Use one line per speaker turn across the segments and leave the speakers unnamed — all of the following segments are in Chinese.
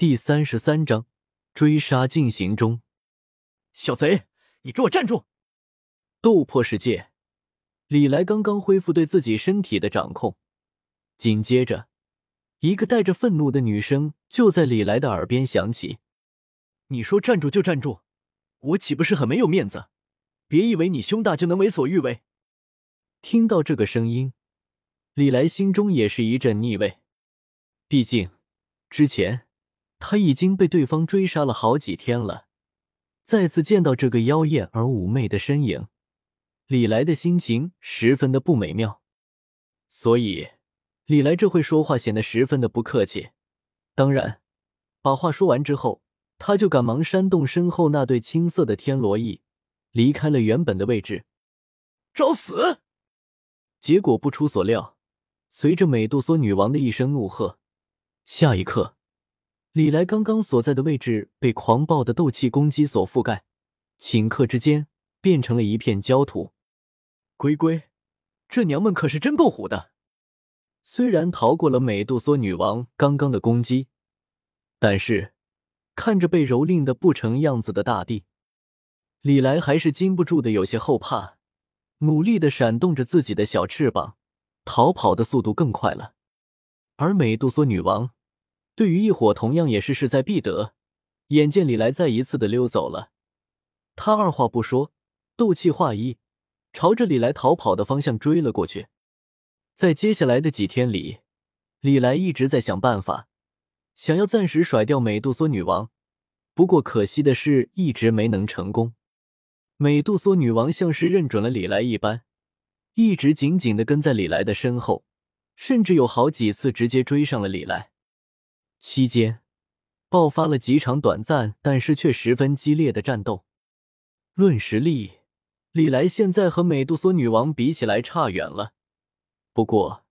第三十三章追杀进行中。
小贼，你给我站住！
斗破世界，李来刚刚恢复对自己身体的掌控，紧接着，一个带着愤怒的女声就在李来的耳边响起：“
你说站住就站住，我岂不是很没有面子？别以为你胸大就能为所欲为。”
听到这个声音，李来心中也是一阵腻味。毕竟，之前他已经被对方追杀了好几天了，再次见到这个妖艳而妩媚的身影，李来的心情十分的不美妙。所以，李来这会说话显得十分的不客气。当然，把话说完之后，他就赶忙扇动身后那对青色的天罗翼，离开了原本的位置。
找死！
结果不出所料，随着美杜莎女王的一声怒喝，下一刻，李来刚刚所在的位置被狂暴的斗气攻击所覆盖，顷刻之间变成了一片焦土。
龟龟，这娘们可是真够虎的！
虽然逃过了美杜莎女王刚刚的攻击，但是看着被蹂躏的不成样子的大地，李来还是禁不住的有些后怕。努力的闪动着自己的小翅膀，逃跑的速度更快了。而美杜莎女王对于异火同样也是势在必得。眼见李来再一次的溜走了，他二话不说，斗气化一，朝着李来逃跑的方向追了过去。在接下来的几天里，李来一直在想办法，想要暂时甩掉美杜莎女王。不过可惜的是，一直没能成功。美杜莎女王像是认准了李来一般，一直紧紧的跟在李来的身后，甚至有好几次直接追上了李来。期间爆发了几场短暂但是却十分激烈的战斗。论实力，李来现在和美杜莎女王比起来差远了。不过，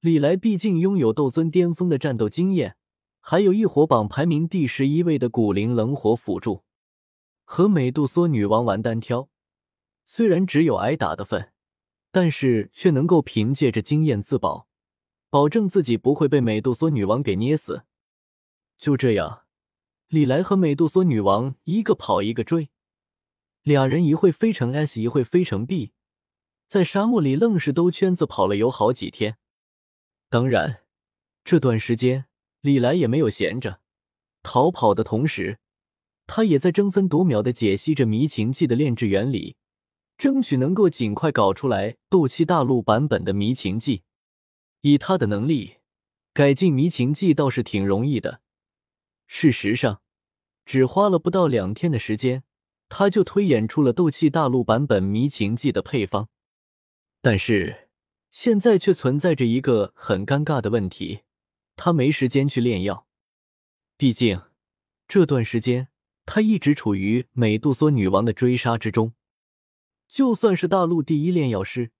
李来毕竟拥有斗尊巅峰的战斗经验，还有异火榜排名第十一位的古灵冷火辅助。和美杜莎女王玩单挑，虽然只有挨打的份，但是却能够凭借着经验自保，保证自己不会被美杜莎女王给捏死。就这样，李来和美杜莎女王一个跑一个追，俩人一会飞成 S，一会飞成 B，在沙漠里愣是兜圈子跑了有好几天。当然，这段时间李来也没有闲着，逃跑的同时。他也在争分夺秒的解析着迷情记的炼制原理，争取能够尽快搞出来斗气大陆版本的迷情记。以他的能力，改进迷情记倒是挺容易的。事实上，只花了不到两天的时间，他就推演出了斗气大陆版本迷情记的配方。但是现在却存在着一个很尴尬的问题：他没时间去炼药，毕竟这段时间。他一直处于美杜莎女王的追杀之中，就算是大陆第一炼药师，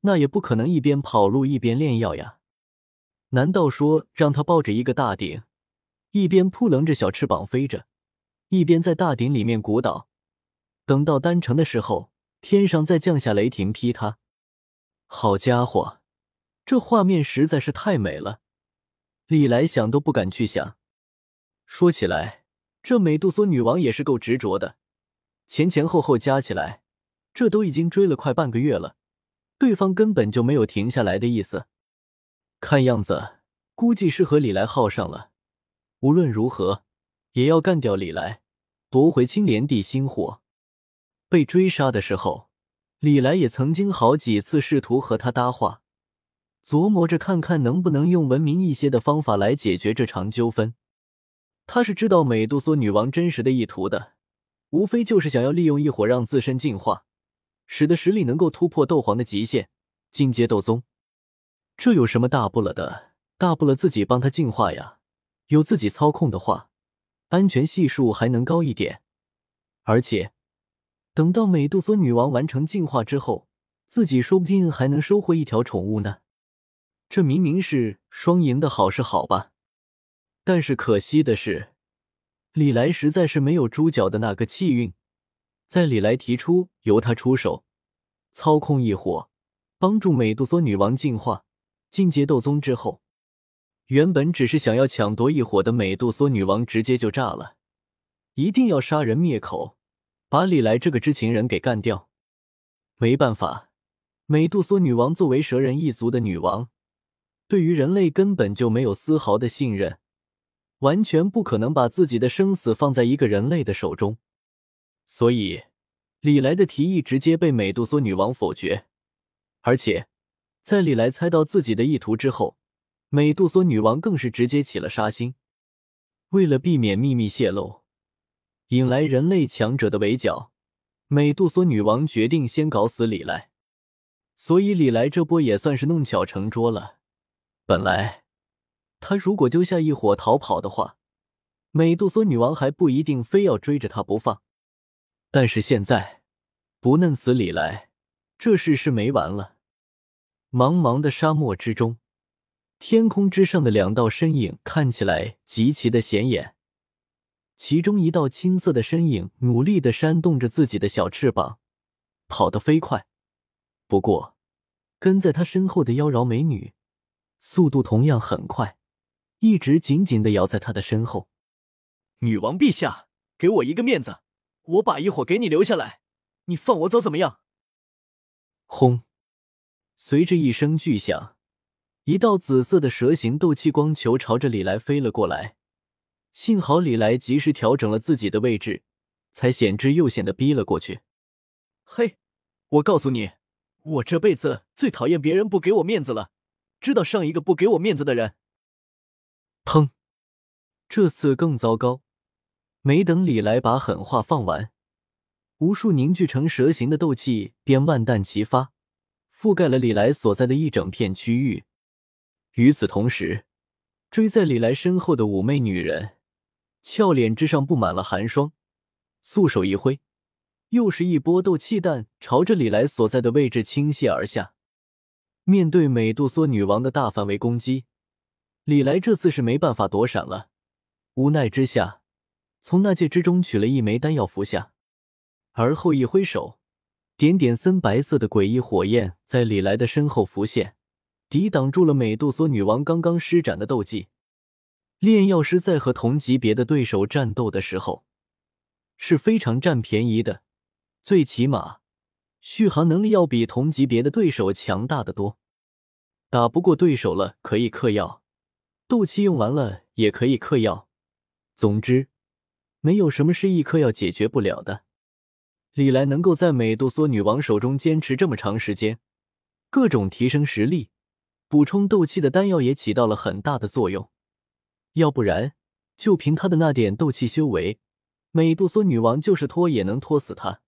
那也不可能一边跑路一边炼药呀。难道说让他抱着一个大鼎，一边扑棱着小翅膀飞着，一边在大鼎里面鼓捣，等到丹成的时候，天上再降下雷霆劈他？好家伙，这画面实在是太美了，李来想都不敢去想。说起来。这美杜莎女王也是够执着的，前前后后加起来，这都已经追了快半个月了，对方根本就没有停下来的意思。看样子，估计是和李来耗上了。无论如何，也要干掉李来，夺回青莲地心火。被追杀的时候，李来也曾经好几次试图和他搭话，琢磨着看看能不能用文明一些的方法来解决这场纠纷。他是知道美杜莎女王真实的意图的，无非就是想要利用异火让自身进化，使得实力能够突破斗皇的极限，进阶斗宗。这有什么大不了的？大不了自己帮他进化呀。有自己操控的话，安全系数还能高一点。而且，等到美杜莎女王完成进化之后，自己说不定还能收获一条宠物呢。这明明是双赢的好事，好吧？但是可惜的是，李来实在是没有猪脚的那个气运。在李来提出由他出手操控异火，帮助美杜莎女王进化进阶斗宗之后，原本只是想要抢夺一伙的美杜莎女王直接就炸了，一定要杀人灭口，把李来这个知情人给干掉。没办法，美杜莎女王作为蛇人一族的女王，对于人类根本就没有丝毫的信任，完全不可能把自己的生死放在一个人类的手中。所以，李来的提议直接被美杜莎女王否决，而且。在李来猜到自己的意图之后，美杜莎女王更是直接起了杀心。为了避免秘密泄露，引来人类强者的围剿，美杜莎女王决定先搞死李来。所以李来这波也算是弄巧成拙了。本来他如果丢下一伙逃跑的话，美杜莎女王还不一定非要追着他不放。但是现在不弄死李来，这事是没完了。茫茫的沙漠之中，天空之上的两道身影看起来极其的显眼。其中一道青色的身影努力的扇动着自己的小翅膀，跑得飞快。不过，跟在他身后的妖娆美女速度同样很快，一直紧紧的咬在他的身后。
女王陛下，给我一个面子，我把一伙给你留下来，你放我走怎么样？
轰！随着一声巨响，一道紫色的蛇形斗气光球朝着李来飞了过来。幸好李来及时调整了自己的位置，才险之又险的逼了过去。
嘿，我告诉你，我这辈子最讨厌别人不给我面子了，知道上一个不给我面子的人。
砰！这次更糟糕，没等李来把狠话放完，无数凝聚成蛇形的斗气便万弹齐发。覆盖了李来所在的一整片区域。与此同时，追在李来身后的妩媚女人，俏脸之上布满了寒霜，素手一挥，又是一波斗气弹朝着李来所在的位置倾泻而下。面对美杜莎女王的大范围攻击，李来这次是没办法躲闪了。无奈之下，从那戒之中取了一枚丹药服下，而后一挥手。点点森白色的诡异火焰在李来的身后浮现，抵挡住了美杜莎女王刚刚施展的斗技。炼药师在和同级别的对手战斗的时候是非常占便宜的，最起码续航能力要比同级别的对手强大的多。打不过对手了可以嗑药，斗气用完了也可以嗑药，总之没有什么是一颗药解决不了的。李来能够在美杜莎女王手中坚持这么长时间，各种提升实力、补充斗气的丹药也起到了很大的作用。要不然，就凭他的那点斗气修为，美杜莎女王就是拖也能拖死他。